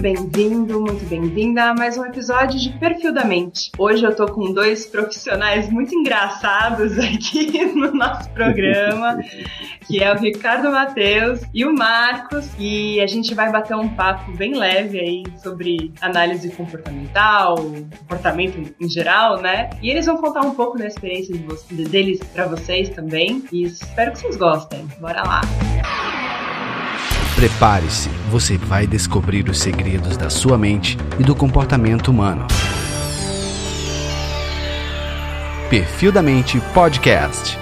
Bem-vindo, muito bem-vinda a mais um episódio de Perfil da Mente. Hoje eu tô com dois profissionais muito engraçados aqui no nosso programa, que é o Ricardo Matheus e o Marcos, e a gente vai bater um papo bem leve aí sobre análise comportamental, comportamento em geral, né? E eles vão contar um pouco da experiência de deles para vocês também, e espero que vocês gostem. Bora lá! Prepare-se, você vai descobrir os segredos da sua mente e do comportamento humano. Perfil da Mente Podcast.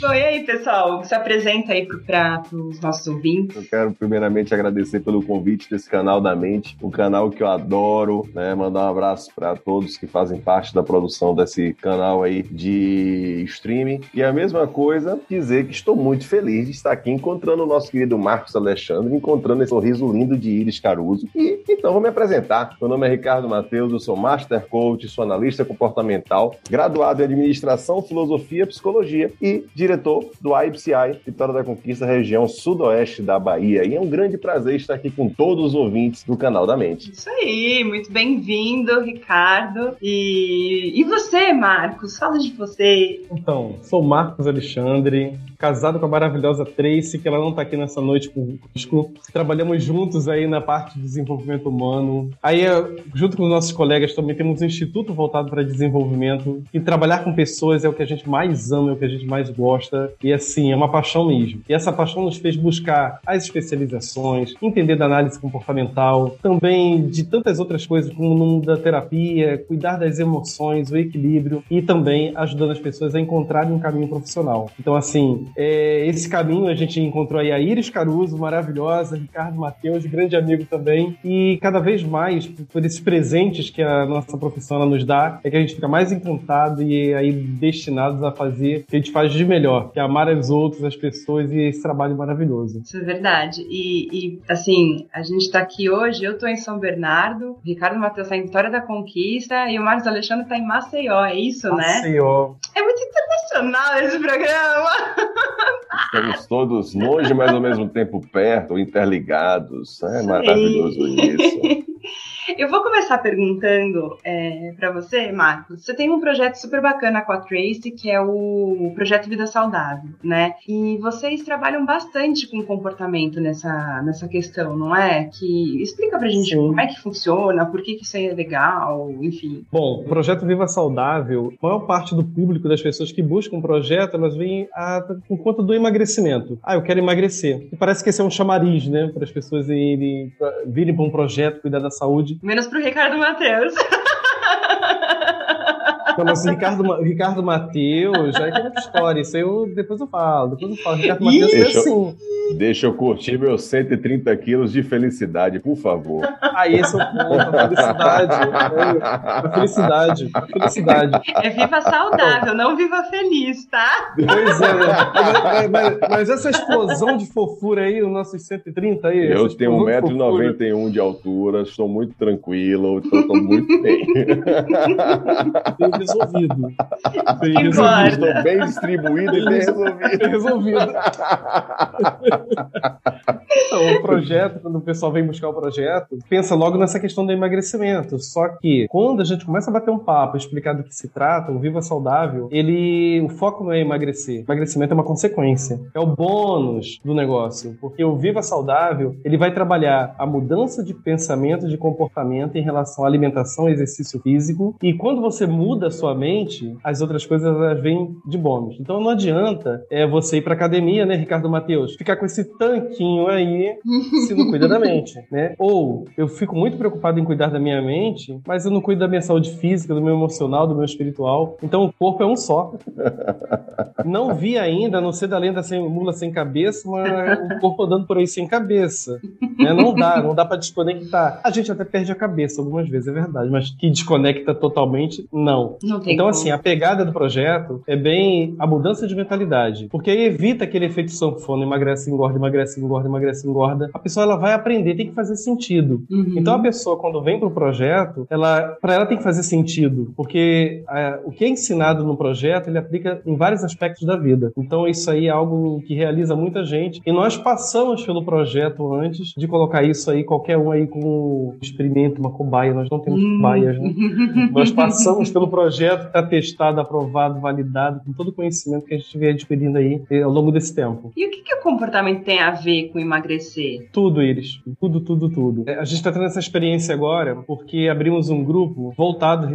E aí, pessoal? Se apresenta aí para os nossos ouvintes. Eu quero primeiramente agradecer pelo convite desse canal da Mente, um canal que eu adoro, né? Mandar um abraço para todos que fazem parte da produção desse canal aí de streaming. E a mesma coisa, dizer que estou muito feliz de estar aqui encontrando o nosso querido Marcos Alexandre, encontrando esse sorriso lindo de Iris Caruso. E então vou me apresentar. Meu nome é Ricardo Matheus, eu sou Master Coach, sou analista comportamental, graduado em Administração, Filosofia Psicologia e diretor do IPCI Vitória da Conquista, região sudoeste da Bahia. E é um grande prazer estar aqui com todos os ouvintes do canal da Mente. Isso aí, muito bem-vindo, Ricardo. E, e você, Marcos? Fala de você. Então, sou Marcos Alexandre, casado com a maravilhosa Tracy, que ela não está aqui nessa noite conosco. Trabalhamos juntos aí na parte de desenvolvimento humano. Aí, junto com os nossos colegas, também temos um instituto voltado para desenvolvimento. E trabalhar com pessoas é o que a gente mais ama, é o que a gente mais gosta. E assim, é uma paixão mesmo. E essa paixão nos fez buscar as especializações, entender da análise comportamental, também de tantas outras coisas, como no mundo da terapia, cuidar das emoções, o equilíbrio e também ajudando as pessoas a encontrarem um caminho profissional. Então, assim, é, esse caminho a gente encontrou aí a Iris Caruso, maravilhosa, Ricardo Matheus, grande amigo também. E cada vez mais, por esses presentes que a nossa profissão nos dá, é que a gente fica mais encantado e aí destinados a fazer o que a gente faz de melhor, que é amar os outros, as pessoas e esse trabalho maravilhoso. Isso é verdade. E, e assim, a gente está aqui hoje, eu estou em São Bernardo, o Ricardo Matheus está em Vitória da Conquista e o Marcos Alexandre está em Maceió, é isso, Maceió. né? Maceió. É muito internacional esse programa. Estamos todos longe, mas ao mesmo tempo perto, interligados. É maravilhoso isso. Eu vou começar perguntando é, para você, Marcos. Você tem um projeto super bacana com a Tracy, que é o Projeto Vida Saudável, né? E vocês trabalham bastante com comportamento nessa, nessa questão, não é? Que explica pra gente Sim. como é que funciona, por que, que isso aí é legal, enfim. Bom, o projeto Viva Saudável, a maior parte do público das pessoas que buscam um projeto, elas vêm a, por conta do emagrecimento. Ah, eu quero emagrecer. E parece que esse é um chamariz, né? Para as pessoas irem, virem para um projeto, cuidar da saúde. Menos pro Ricardo Matheus. Não, mas o Ricardo, Ricardo Matheus, já é outra história. Isso aí eu, depois eu falo. Depois eu falo. Ricardo Matheus é assim. Deixa eu curtir meus 130 quilos de felicidade, por favor. Ah, esse é o ponto. A felicidade. A felicidade. A felicidade. É viva saudável, não viva feliz, tá? Pois é. Mas, mas, mas essa explosão de fofura aí, os nossos 130 aí. Eu tenho 1,91m de altura, estou muito tranquilo, estou muito bem. Bem resolvido. Bem resolvido. Estou bem distribuído e bem resolvido. Bem resolvido. Então, o projeto, quando o pessoal vem buscar o projeto, pensa logo nessa questão do emagrecimento. Só que quando a gente começa a bater um papo, explicar do que se trata, o Viva Saudável, ele, o foco não é emagrecer. Emagrecimento é uma consequência. É o bônus do negócio. Porque o Viva Saudável, ele vai trabalhar a mudança de pensamento, de comportamento em relação à alimentação exercício físico. E quando você muda a sua mente, as outras coisas elas vêm de bônus. Então não adianta é, você ir para academia, né, Ricardo Matheus, ficar com esse tanquinho aí se não cuida da mente, né? Ou eu fico muito preocupado em cuidar da minha mente, mas eu não cuido da minha saúde física, do meu emocional, do meu espiritual. Então o corpo é um só. Não vi ainda, a não ser da lenda sem mula sem cabeça, mas o corpo andando por aí sem cabeça. Né? Não dá, não dá para desconectar. A gente até perde a cabeça algumas vezes, é verdade, mas que desconecta totalmente, não. Não então, como. assim, a pegada do projeto é bem a mudança de mentalidade. Porque aí evita aquele efeito sanfona, emagrece, engorda, emagrece, engorda, emagrece, engorda. A pessoa ela vai aprender, tem que fazer sentido. Uhum. Então a pessoa, quando vem para o projeto, ela, para ela tem que fazer sentido, porque é, o que é ensinado no projeto ele aplica em vários aspectos da vida. Então isso aí é algo que realiza muita gente. E nós passamos pelo projeto antes de colocar isso aí, qualquer um aí com um experimento, uma cobaia. Nós não temos Hum. cobaias, né? Nós passamos pelo projeto, está testado, aprovado, validado, com todo o conhecimento que a gente vem adquirindo aí eh, ao longo desse tempo. E o que, que o comportamento tem a ver com emagrecer? Tudo, Iris. Tudo, tudo, tudo. É, A gente está tendo essa experiência agora porque abrimos um grupo voltado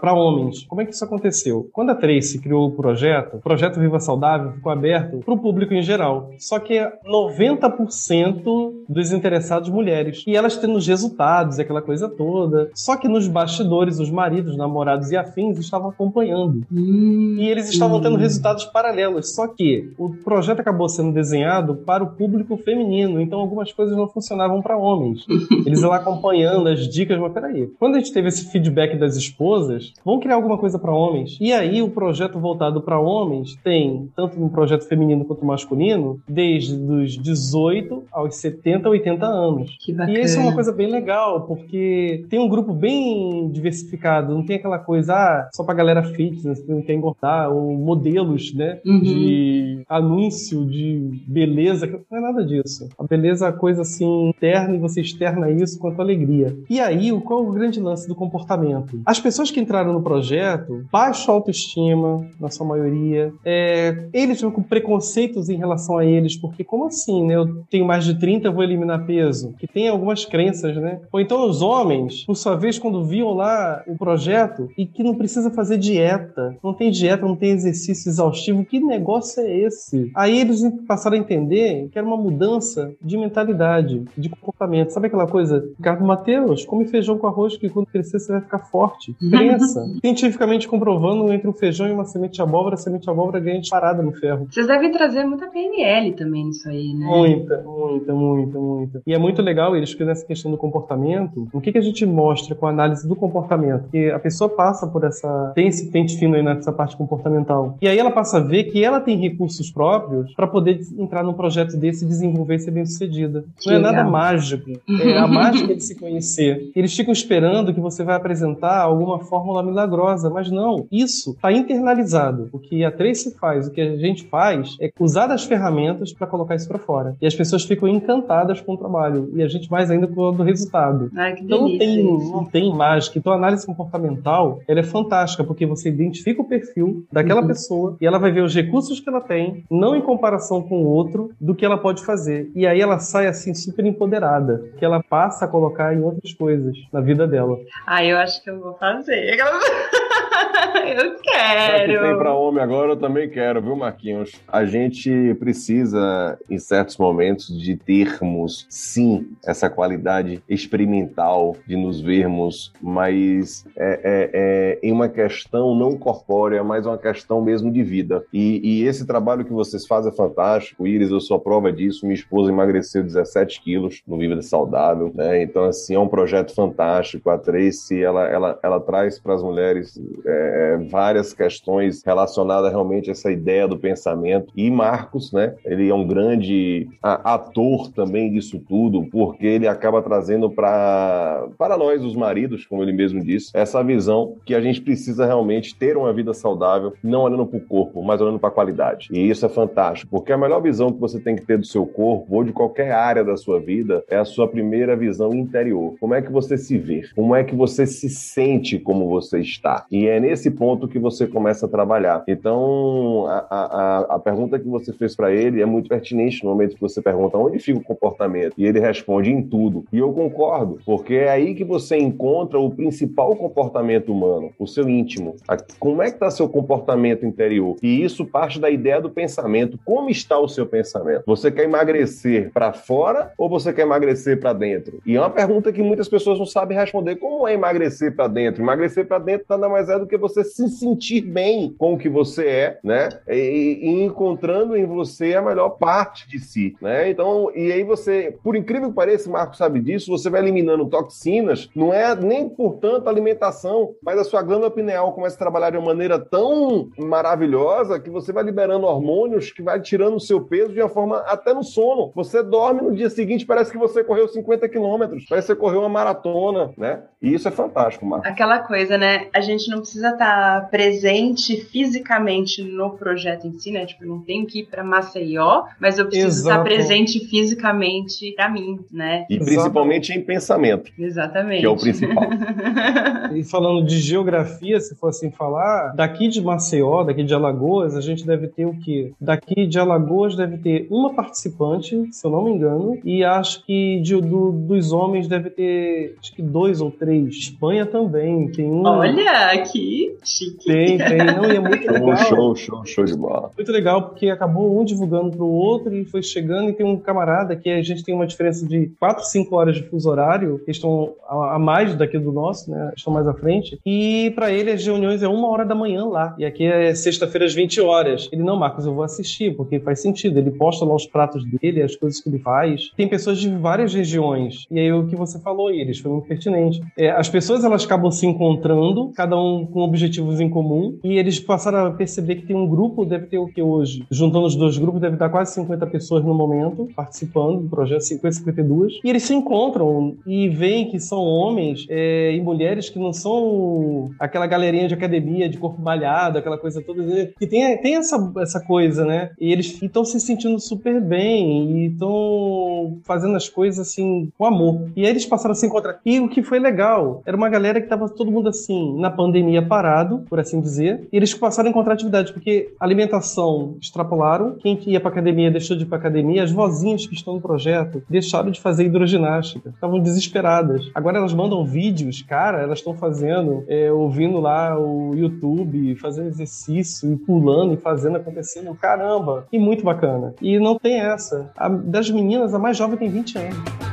para homens. Como é que isso aconteceu? Quando a Tracy criou o projeto, o projeto Viva Saudável ficou aberto para o público em geral. Só que é 90% dos interessados mulheres. E elas tendo os resultados, aquela coisa toda. Só que nos bastidores, os maridos, namorados e afins estavam acompanhando. E eles estavam tendo resultados paralelos. Só que o projeto acabou sendo desenhado para o público feminino, então algumas coisas não funcionavam para homens. Eles lá acompanhando as dicas, mas peraí. Quando a gente teve esse feedback das esposas, vamos criar alguma coisa para homens. E aí o projeto voltado para homens tem, tanto no projeto feminino quanto masculino, desde os 18 aos 70, 80 anos. Que bacana. E isso é uma coisa bem legal, porque tem um grupo bem diversificado, não tem aquela coisa, ah, só pra galera fitness, não quer engordar, ou modelos, né, Uhum. de anúncio de beleza, não é nada disso. A beleza é uma coisa assim interna e você externa isso com a tua alegria. E aí, qual é o grande lance do comportamento? As pessoas que entraram no projeto, baixa autoestima, na sua maioria, é, eles vão com preconceitos em relação a eles, porque como assim, né? Eu tenho mais de 30, eu vou eliminar peso. Que tem algumas crenças, né? Ou então os homens, por sua vez, quando viam lá o projeto e que não precisa fazer dieta, não tem dieta, não tem exercício exaustivo, que negócio é esse? Aí eles passaram a entender que era uma mudança de mentalidade, de comportamento. Sabe aquela coisa? Ricardo Mateus, come feijão com arroz que quando crescer você vai ficar forte. Crença. Cientificamente comprovando entre um feijão e uma semente de abóbora, a semente de abóbora ganha disparada no ferro. Vocês devem trazer muita PNL também nisso aí, né? Muita, muita, muita, muita. E é muito legal eles que nessa questão do comportamento, o que, que a gente mostra com a análise do comportamento? Que a pessoa passa por essa. tem esse pente fino aí nessa parte comportamental. E aí ela passa a ver que ela tem recursos próprios para poder entrar num projeto desse e desenvolver e ser bem sucedida. Que Não é nada legal. mágico. É a mágica de se conhecer. Eles ficam esperando que você vai apresentar alguma fórmula milagrosa, mas não. Isso está internalizado. O que a Tracy faz, o que a gente faz, é usar as ferramentas para colocar isso para fora. E as pessoas ficam encantadas com o trabalho. E a gente mais ainda com o resultado. Ai, Então não tem, isso. não tem mágica. Então a análise comportamental ela é fantástica, porque você identifica o perfil daquela Uhum. pessoa e ela vai ver os recursos que ela tem, não em comparação com o outro, do que ela pode fazer. E aí ela sai assim super empoderada, que ela passa a colocar em outras coisas na vida dela. Ah, eu acho que eu vou fazer. eu Já que tem quero. pra homem agora, eu também quero, viu, Marquinhos? A gente precisa, em certos momentos, de termos, sim, essa qualidade experimental de nos vermos, mas é, é- é em uma questão não corpórea, mas uma questão mesmo de vida. E, e esse trabalho que vocês fazem é fantástico. Iris, eu sou a prova disso. Minha esposa emagreceu 17 quilos no Vida Saudável, né? Então, assim, é um projeto fantástico. A Tracy, ela, ela, ela traz para as mulheres é, várias questões relacionadas realmente a essa ideia do pensamento. E Marcos, né? Ele é um grande ator também disso tudo, porque ele acaba trazendo para para nós, os maridos, como ele mesmo disse, essa visão que a gente precisa realmente ter uma vida saudável, não olhando para o corpo, mas olhando para a qualidade. E isso é fantástico, porque a melhor visão que você tem que ter do seu corpo ou de qualquer área da sua vida é a sua primeira visão interior. Como é que você se vê? Como é que você se sente como você está? E é nesse ponto que você começa a trabalhar. Então, a, a, a- pergunta que você fez para ele é muito pertinente no momento que você pergunta onde fica o comportamento. E ele responde em tudo. E eu concordo, porque é aí que você encontra o principal comportamento humano, o seu íntimo. Como é que está seu comportamento interior? E isso parte da ideia do pensamento. Como está o seu pensamento? Você quer emagrecer para fora ou você quer emagrecer para dentro? E é uma pergunta que muitas pessoas não sabem responder. Como é emagrecer para dentro? Emagrecer para dentro nada mais é do que você se sentir bem com o que você é, né? E, e encontrando em você a melhor parte de si, né? Então, e aí você, por incrível que pareça, Marco sabe disso, você vai eliminando toxinas, não é nem por tanto alimentação, mas a sua glândula pineal começa a trabalhar de uma maneira tão maravilhosa que você vai liberando hormônios que vai tirando o seu peso de uma forma até no sono. Você dorme no dia seguinte, parece que você correu 50 quilômetros, parece que você correu uma maratona, né? E isso é fantástico, Marco. Aquela coisa, né? A gente não precisa estar presente fisicamente no projeto em si, né? Tipo, não tenho que ir para Maceió, mas eu preciso Exato. estar presente fisicamente para mim, né? E principalmente em pensamento. Exatamente. Que é o principal. e falando de geografia, se for assim falar, daqui de Maceió, daqui de Alagoas, a gente deve ter o quê? Daqui de Alagoas deve ter uma participante, se eu não me engano, e acho que de, do, dos homens deve ter acho que dois ou três. Espanha também tem um. Olha, que chique. Tem, tem. Não, e é muito legal. Show, show, show de bola. Muito legal, porque acabou um divulgando pro outro e foi chegando. E tem um camarada que a gente tem uma diferença de 4, 5 horas de fuso horário, que estão a mais daqui do nosso, né? Estão mais à frente. E para ele as reuniões é uma hora da manhã lá. E aqui é sexta-feira às 20 horas. Ele, não, Marcos, eu vou assistir, porque faz sentido. Ele posta lá os pratos dele, as coisas que ele faz. Tem pessoas de várias regiões. E aí o que você falou, Iris, foi muito pertinente. É, as pessoas elas acabam se encontrando, cada um com objetivos em comum, e eles passaram a perceber que tem um grupo, deve ter o que hoje? Juntando os dois grupos, deve estar quase 50 pessoas no momento participando do projeto, 50, 52. E eles se encontram e veem que são homens é, e mulheres que não são aquela galerinha de academia, de corpo malhado, aquela coisa toda. Que tem, tem essa, essa coisa, né? E eles estão se sentindo super bem e estão fazendo as coisas assim com amor. E aí eles passaram a se encontrar. E o que foi legal era uma galera que tava todo mundo assim, na pandemia parado, por assim dizer, e eles passaram a encontrar atividade, porque alimentação extrapolaram, quem ia pra academia deixou de ir pra academia, as vozinhas que estão no projeto deixaram de fazer hidroginástica, estavam desesperadas. Agora elas mandam vídeos, cara, elas estão fazendo, é, ouvindo lá o YouTube, fazendo exercício e pulando e fazendo acontecendo, caramba, e muito bacana. E não tem essa. A, das meninas, a mais jovem tem 20 anos.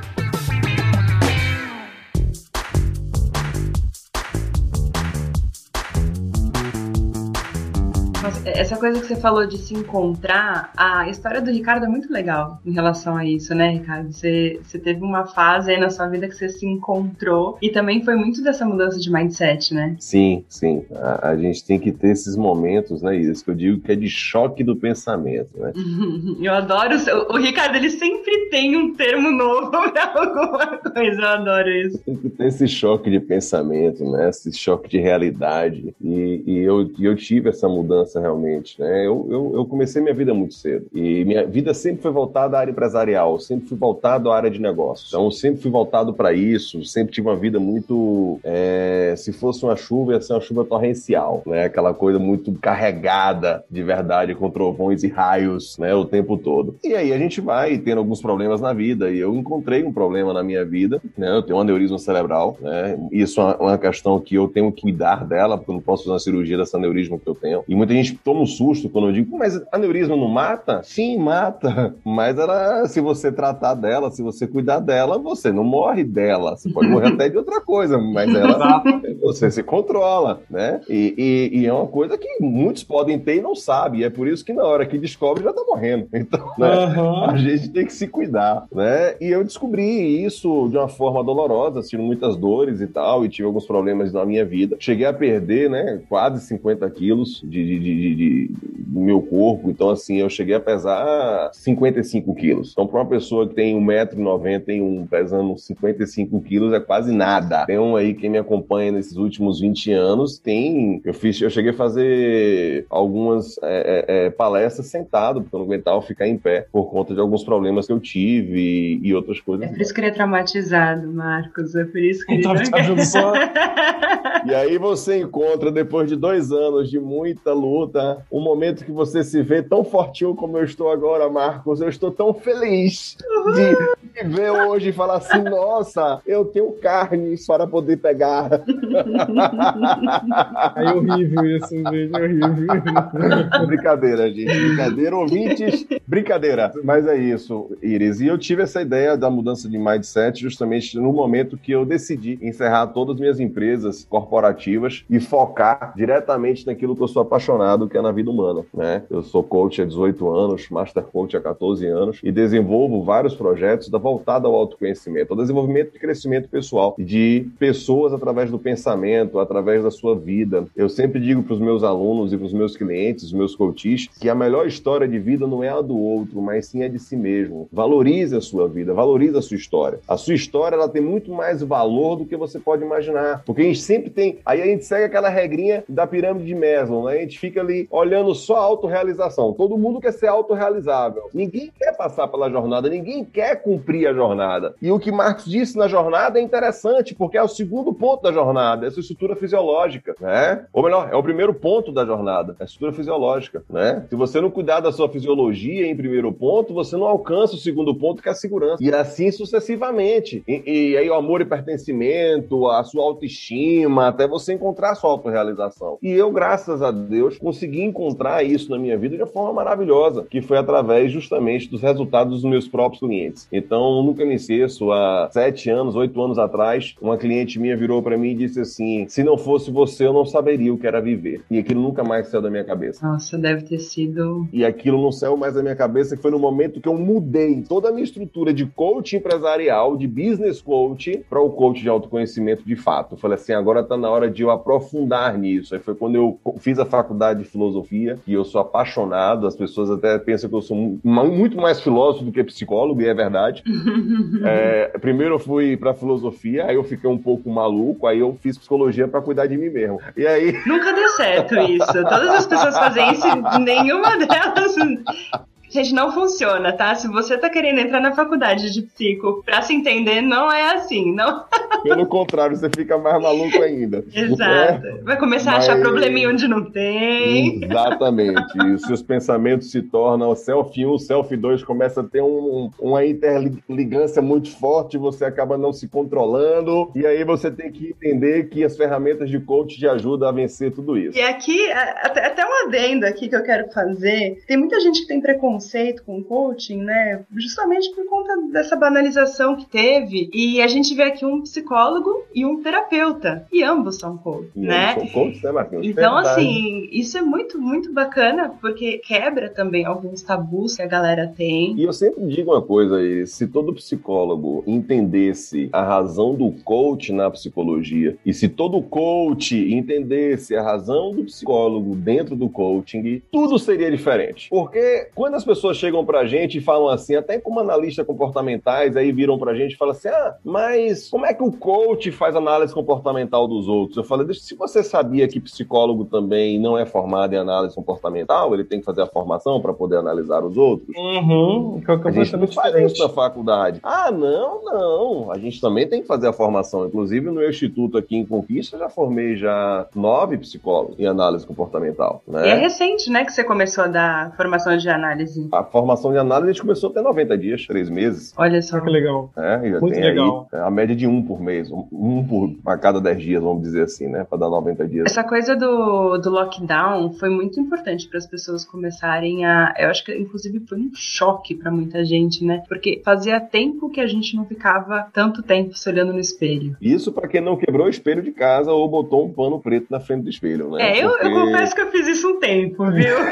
Essa coisa que você falou de se encontrar, a história do Ricardo é muito legal em relação a isso, né, Ricardo? Você, você teve uma fase aí na sua vida que você se encontrou e também foi muito dessa mudança de mindset, né? Sim, sim. A, a gente tem que ter esses momentos, né, Isso que eu digo que é de choque do pensamento, né? eu adoro. O, o Ricardo, ele sempre tem um termo novo pra alguma coisa. Eu adoro isso. Tem que ter esse choque de pensamento, né? Esse choque de realidade. E, e eu, eu tive essa mudança realmente. Né? Eu, eu, eu, comecei minha vida muito cedo e minha vida sempre foi voltada à área empresarial, sempre fui voltado à área de negócios. Então, sempre fui voltado para isso, sempre tive uma vida muito. É, se fosse uma chuva, ia ser uma chuva torrencial, né? aquela coisa muito carregada de verdade, com trovões e raios né? o tempo todo. E aí a gente vai tendo alguns problemas na vida e eu encontrei um problema na minha vida, né? eu tenho um aneurisma cerebral, né? isso é uma questão que eu tenho que cuidar dela, porque eu não posso fazer uma cirurgia dessa aneurisma que eu tenho. E muita gente toma um susto quando eu digo, mas aneurisma não mata? Sim, mata. Mas ela, se você tratar dela, se você cuidar dela, você não morre dela. Você pode morrer até de outra coisa, mas ela, você se controla, né? E, e, e, é uma coisa que muitos podem ter e não sabem. E é por isso que na hora que descobre já tá morrendo. Então, né? Uhum. A gente tem que se cuidar, né? E eu descobri isso de uma forma dolorosa, tive muitas dores e tal, e tive alguns problemas na minha vida. Cheguei a perder, né, quase 50 quilos de, de, de, de, do meu corpo. Então, assim, eu cheguei a pesar 55 quilos. Então, para uma pessoa que tem 1,91m pesando 55 quilos, é quase nada. Tem um aí, quem me acompanha nesses últimos 20 anos, tem. Eu fiz, eu cheguei a fazer algumas é, é, é, palestras sentado, porque eu não aguentava ficar em pé por conta de alguns problemas que eu tive e, e outras coisas. É por isso que ele é traumatizado, Marcos. É por isso que ele. Tá, e aí você encontra, depois de dois anos de muita luta, tá? Um momento que você se vê tão fortinho como eu estou agora, Marcos. Eu estou tão feliz de ver hoje e falar assim, nossa, eu tenho carnes para poder pegar. É horrível isso, gente, é horrível. brincadeira, gente, brincadeira, ouvintes, brincadeira. Mas é isso, Iris. E eu tive essa ideia da mudança de mindset justamente no momento que eu decidi encerrar todas as minhas empresas corporativas e focar diretamente naquilo que eu sou apaixonado, que é na vida humana, né? Eu sou coach há 18 anos, master coach há 14 anos e desenvolvo vários projetos da voltada ao autoconhecimento, ao desenvolvimento de crescimento pessoal de pessoas através do pensamento, através da sua vida. Eu sempre digo para os meus alunos e para os meus clientes, os meus coaches, que a melhor história de vida não é a do outro, mas sim a de si mesmo. Valorize a sua vida, valorize a sua história. A sua história ela tem muito mais valor do que você pode imaginar, porque a gente sempre tem. Aí a gente segue aquela regrinha da pirâmide de Maslow, né? A gente fica ali olhando só a autorrealização. Todo mundo quer ser autorrealizável. Ninguém quer passar pela jornada, ninguém quer cumprir a jornada. E o que Marx disse na jornada é interessante, porque é o segundo ponto da jornada, essa estrutura fisiológica, né? Ou melhor, é o primeiro ponto da jornada, a estrutura fisiológica, né? Se você não cuidar da sua fisiologia em primeiro ponto, você não alcança o segundo ponto, que é a segurança. E assim sucessivamente. E, e aí o amor e pertencimento, a sua autoestima, até você encontrar a sua autorrealização. E eu, graças a Deus, consegui encontrar isso na minha vida de uma forma maravilhosa, que foi através justamente dos resultados dos meus próprios clientes. Então, nunca me esqueço, há sete anos, oito anos atrás, uma cliente minha virou para mim e disse assim: se não fosse você, eu não saberia o que era viver. E aquilo nunca mais saiu da minha cabeça. Nossa, deve ter sido. E aquilo não saiu mais da minha cabeça, que foi no momento que eu mudei toda a minha estrutura de coach empresarial, de business coach, para o coach de autoconhecimento de fato. Eu falei assim: agora está na hora de eu aprofundar nisso. Aí foi quando eu fiz a faculdade de filosofia, e eu sou apaixonado, as pessoas até pensam que eu sou muito mais filósofo do que psicólogo, e é verdade. É, primeiro eu fui para filosofia, aí eu fiquei um pouco maluco, aí eu fiz psicologia para cuidar de mim mesmo. E aí. Nunca deu certo isso. Todas as pessoas fazem isso, nenhuma delas Gente, não funciona, tá? Se você tá querendo entrar na faculdade de psico pra se entender, não é assim, não. Pelo contrário, você fica mais maluco ainda. Exato. É? Vai começar Mas... a achar probleminha onde não tem. Exatamente. e seus pensamentos se tornam self 1, self 2, começa a ter um, uma interligância muito forte, você acaba não se controlando, e aí você tem que entender que as ferramentas de coach te ajudam a vencer tudo isso. E aqui, até, até um adendo aqui que eu quero fazer, tem muita gente que tem preconceito preconceito com o coaching, né? Justamente por conta dessa banalização que teve. E a gente vê aqui um psicólogo e um terapeuta. E ambos são coach, e né? São coach, né, Marquinhos? Então, Verdade. assim, isso é muito, muito bacana, porque quebra também alguns tabus que a galera tem. E eu sempre digo uma coisa aí: se todo psicólogo entendesse a razão do coach na psicologia, e se todo coach entendesse a razão do psicólogo dentro do coaching, tudo seria diferente. Porque quando as pessoas chegam pra gente e falam assim, até como analista comportamentais, aí viram pra gente e falam assim: ah, mas como é que o coach faz análise comportamental dos outros? Eu falei, se você sabia que psicólogo também não é formado em análise comportamental, ele tem que fazer a formação para poder analisar os outros? Uhum, que é a gente não faz isso na faculdade. Ah, não, não. A gente também tem que fazer a formação. Inclusive, no meu instituto aqui em Conquista, já formei já nove psicólogos em análise comportamental. Né? E é recente, né, que você começou a dar formação de análise A formação de análise a gente começou até 90 dias, 3 meses. Olha só. que legal. É, Muito legal. Aí, a média de um por mês, um por a cada 10 dias, vamos dizer assim, né? Para dar 90 dias. Essa coisa do, do lockdown foi muito importante para as pessoas começarem a. Eu acho que, inclusive, foi um choque para muita gente, né? Porque fazia tempo que a gente não ficava tanto tempo se olhando no espelho. Isso para quem não quebrou o espelho de casa ou botou um pano preto na frente do espelho, né? É, eu, Porque... eu confesso que eu fiz isso um tempo, viu?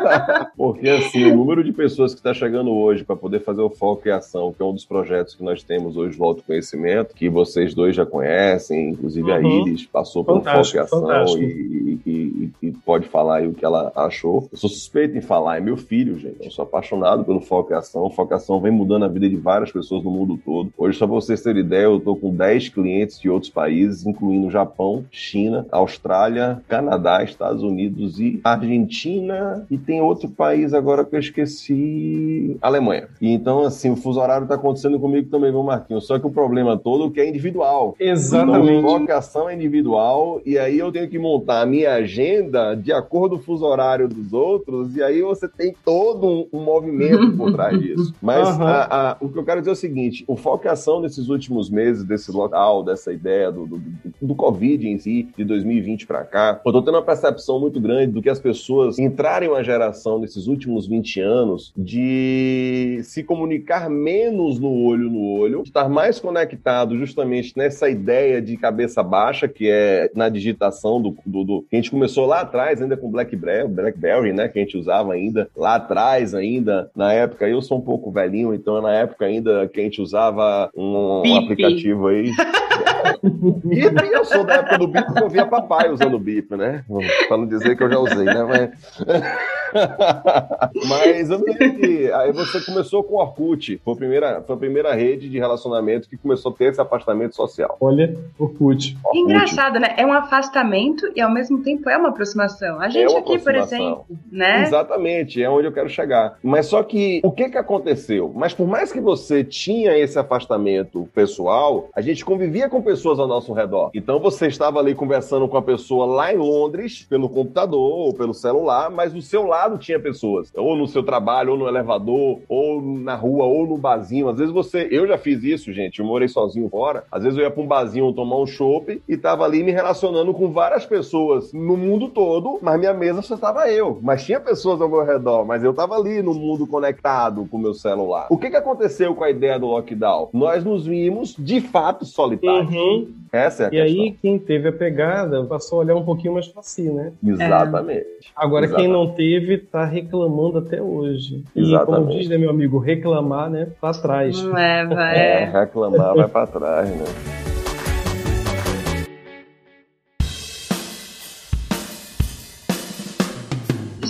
Porque assim, o número de pessoas que está chegando hoje para poder fazer o Foco e Ação, que é um dos projetos que nós temos hoje do autoconhecimento, que vocês dois já conhecem, inclusive uhum. a Iris passou pelo Foco e Ação e, e, e, pode falar aí o que ela achou. Eu sou suspeito em falar, é meu filho, gente. Eu sou apaixonado pelo Foco e Ação. O Foco e Ação vem mudando a vida de várias pessoas no mundo todo. Hoje, só para vocês terem ideia, eu estou com 10 clientes de outros países, incluindo Japão, China, Austrália, Canadá, Estados Unidos e Argentina. E tem outro país agora que eu esqueci. Alemanha. E então, assim, o fuso horário tá acontecendo comigo também, viu, Marquinhos? Só que o problema todo é que é individual. Exatamente. Então, focação é individual, e aí eu tenho que montar a minha agenda de acordo com o fuso horário dos outros, e aí você tem todo um, um movimento por trás disso. Mas Aham. a- a- o que eu quero dizer é o seguinte: o focação nesses últimos meses, desse local, dessa ideia do, do, do- Covid em si, de 2020 para cá, eu tô tendo uma percepção muito grande do que as pessoas entrarem em uma geração nesses últimos 20 anos de se comunicar menos no olho no olho, estar mais conectado justamente nessa ideia de cabeça baixa, que é na digitação do, do, do- que a gente começou lá atrás, ainda com Blackberry, Blackberry, né, que a gente usava ainda lá atrás ainda, na época, eu sou um pouco velhinho, então na época ainda que a gente usava um, Bip. aplicativo aí. Bip, eu sou da época do Bip porque eu via papai usando o Bip, né? Pra não dizer que eu já usei, né? Mas, Mas eu lembro que aí você começou com o Orkut, foi a, primeira, foi a primeira rede de relacionamento que começou a ter esse afastamento social. Olha, Orkut. Orkut. Engraçado, né? É um afastamento e ao mesmo tempo é uma aproximação. A gente uma aqui, por exemplo, né? Exatamente, é onde eu quero chegar. Mas só que o que que aconteceu? Mas por mais que você tinha esse afastamento pessoal, a gente convivia com pessoas ao nosso redor. Então você estava ali conversando com a pessoa lá em Londres, pelo computador ou pelo celular, mas do seu lado tinha pessoas, ou no seu trabalho, ou no elevador, ou na rua, ou no barzinho. Às vezes você, eu já fiz isso, gente, eu morei sozinho fora. Às vezes eu ia para um barzinho tomar um chopp e tava ali me relacionando com várias pessoas no mundo todo, mas minha mesa só tava eu. Mas tinha pessoas ao meu redor, mas eu tava ali no mundo conectado com o meu celular. O que que aconteceu com a ideia do lockdown? Nós nos vimos de fato solitários. Uhum. Essa é a E questão. aí, quem teve a pegada passou a olhar um pouquinho mais pra si, né? Exatamente. Agora, Exatamente. quem não teve, tá reclamando até hoje. E como Exatamente. diz, né, meu amigo, reclamar, né, pra trás. Não leva, É, é. reclamar vai pra trás, né?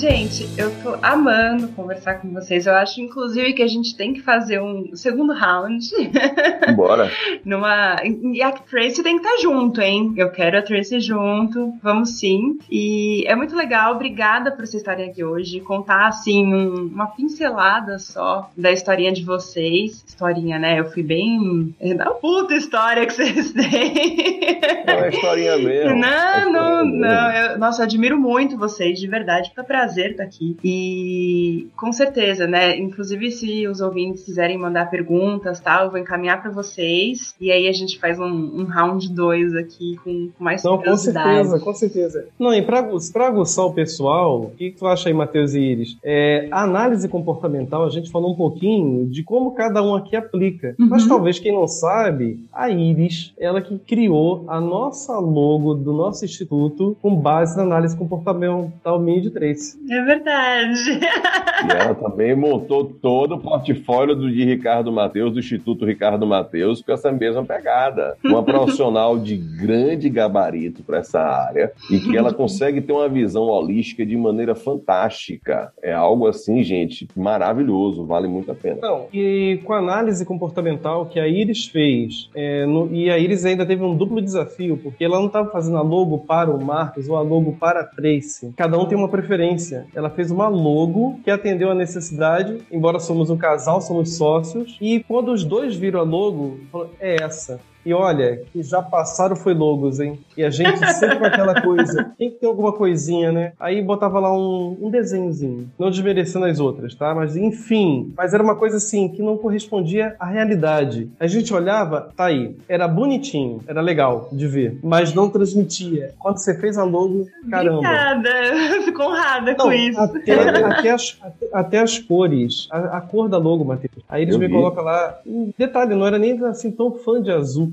Gente, eu tô amando conversar com vocês. Eu acho, inclusive, que a gente tem que fazer um segundo round Bora. numa. E a Tracy tem que estar junto, hein? Eu quero a Tracy junto. Vamos sim. E é muito legal. Obrigada por vocês estarem aqui hoje. Contar, assim, um- uma pincelada só da historinha de vocês. Historinha, né? Eu fui bem. Da puta história que vocês têm. É uma historinha mesmo. Não, É não, mesmo. não. Eu, nossa, eu admiro muito vocês, de verdade. Foi um prazer estar aqui. E com certeza, né? Inclusive, se os ouvintes quiserem mandar perguntas, tal, eu vou encaminhar para vocês. E aí a gente faz um, um round 2 aqui com, com mais Não, com certeza, com certeza. Não, e pra aguçar o pessoal, o que, que tu acha aí, Matheus e Iris? É, a análise comportamental, a gente falou um pouquinho de como cada um aqui aplica. Uhum. Mas talvez quem não sabe, a Iris, ela que criou a nossa logo do nosso instituto com base na análise comportamental minha de Trace. É verdade. E ela também montou todo o portfólio do, de Ricardo Mateus, do Instituto Ricardo Mateus, com essa mesma pegada. Uma profissional de grande gabarito para essa área e que ela consegue ter uma visão holística de maneira fantástica. É algo assim, gente, maravilhoso, vale muito a pena. Não, e com a análise comportamental que a Iris fez, é, no- e a Iris ainda teve um duplo desafio, porque ela não estava fazendo a logo para o Marcos ou a logo para a Tracy. Cada um tem uma preferência. Ela fez uma logo que atendeu a necessidade, embora somos um casal, somos sócios, e quando os dois viram a logo, falou, é essa. E olha, que já passaram foi logos, hein? E a gente sempre com aquela coisa. Tem que ter alguma coisinha, né? Aí botava lá um, um desenhozinho. Não desmerecendo as outras, tá? Mas enfim. Mas era uma coisa assim que não correspondia à realidade. A gente olhava, tá aí. Era bonitinho, era legal de ver. Mas não transmitia. Quando você fez a logo, caramba. Obrigada. Fico honrada Não, com isso. Até, até as, até, até as cores, a, a cor da logo, Matheus. Aí eles Eu me vi. colocam lá. um Detalhe, não era nem assim tão fã de azul.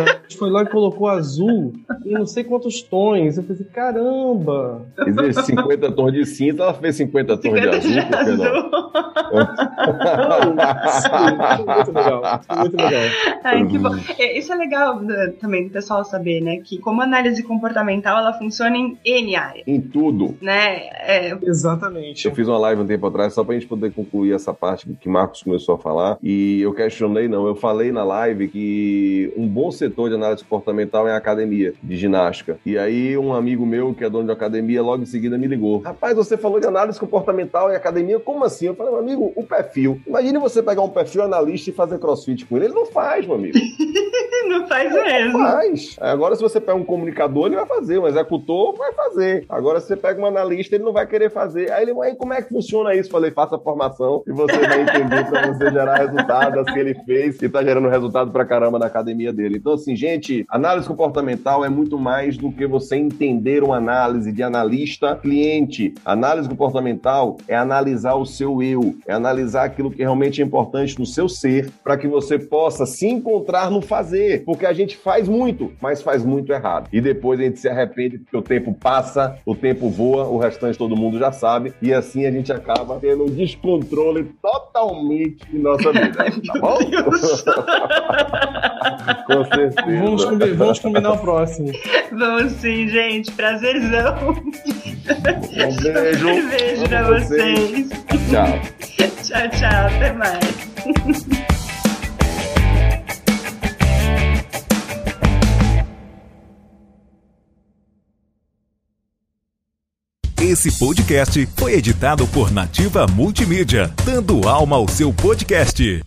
A gente foi lá e colocou azul em não sei quantos tons. Eu pensei, caramba! Existe 50 tons de cinza, ela fez 50 tons de azul? Não, sim, muito legal. Muito legal. Ai, que bom. É, Isso é legal né, também do pessoal saber, né? Que como a análise comportamental, ela funciona em N áreas, em tudo. né? É, Exatamente. Eu fiz uma live um tempo atrás só pra gente poder concluir essa parte que Marcos começou a falar. E eu questionei, não. Eu falei na live que um bom setor de análise comportamental em academia de ginástica. E aí um amigo meu, que é dono de academia, logo em seguida me ligou. Rapaz, você falou de análise comportamental em academia, como assim? Eu falei, meu amigo, o perfil. Imagine você pegar um perfil analista e fazer crossfit com ele. Ele não faz, meu amigo. não faz mesmo. Não faz. Agora, se você pega um comunicador, ele vai fazer. Um executor vai fazer. Agora, se você pega um analista, ele não vai querer fazer. Aí ele, como é que funciona isso? Falei, faça a formação e você vai entender para você gerar resultados que ele fez e tá gerando resultado pra caramba na academia dele. Então, assim, gente, análise comportamental é muito mais do que você entender uma análise de analista cliente. Análise comportamental é analisar o seu eu, é analisar aquilo que realmente é importante no seu ser para que você possa se encontrar no fazer. Porque a gente faz muito, mas faz muito errado. E depois a gente se arrepende porque o tempo passa, o tempo voa, o restante todo mundo já sabe. E assim a gente acaba tendo um descontrole totalmente em nossa vida. Tá bom? Com certeza. Vamos, combi vamos combinar o próximo. Vamos sim, gente. Prazerzão. Um beijo. Beijo pra vocês. Tchau. tchau, tchau. Até mais. Esse podcast foi editado por Nativa Multimídia, dando alma ao seu podcast.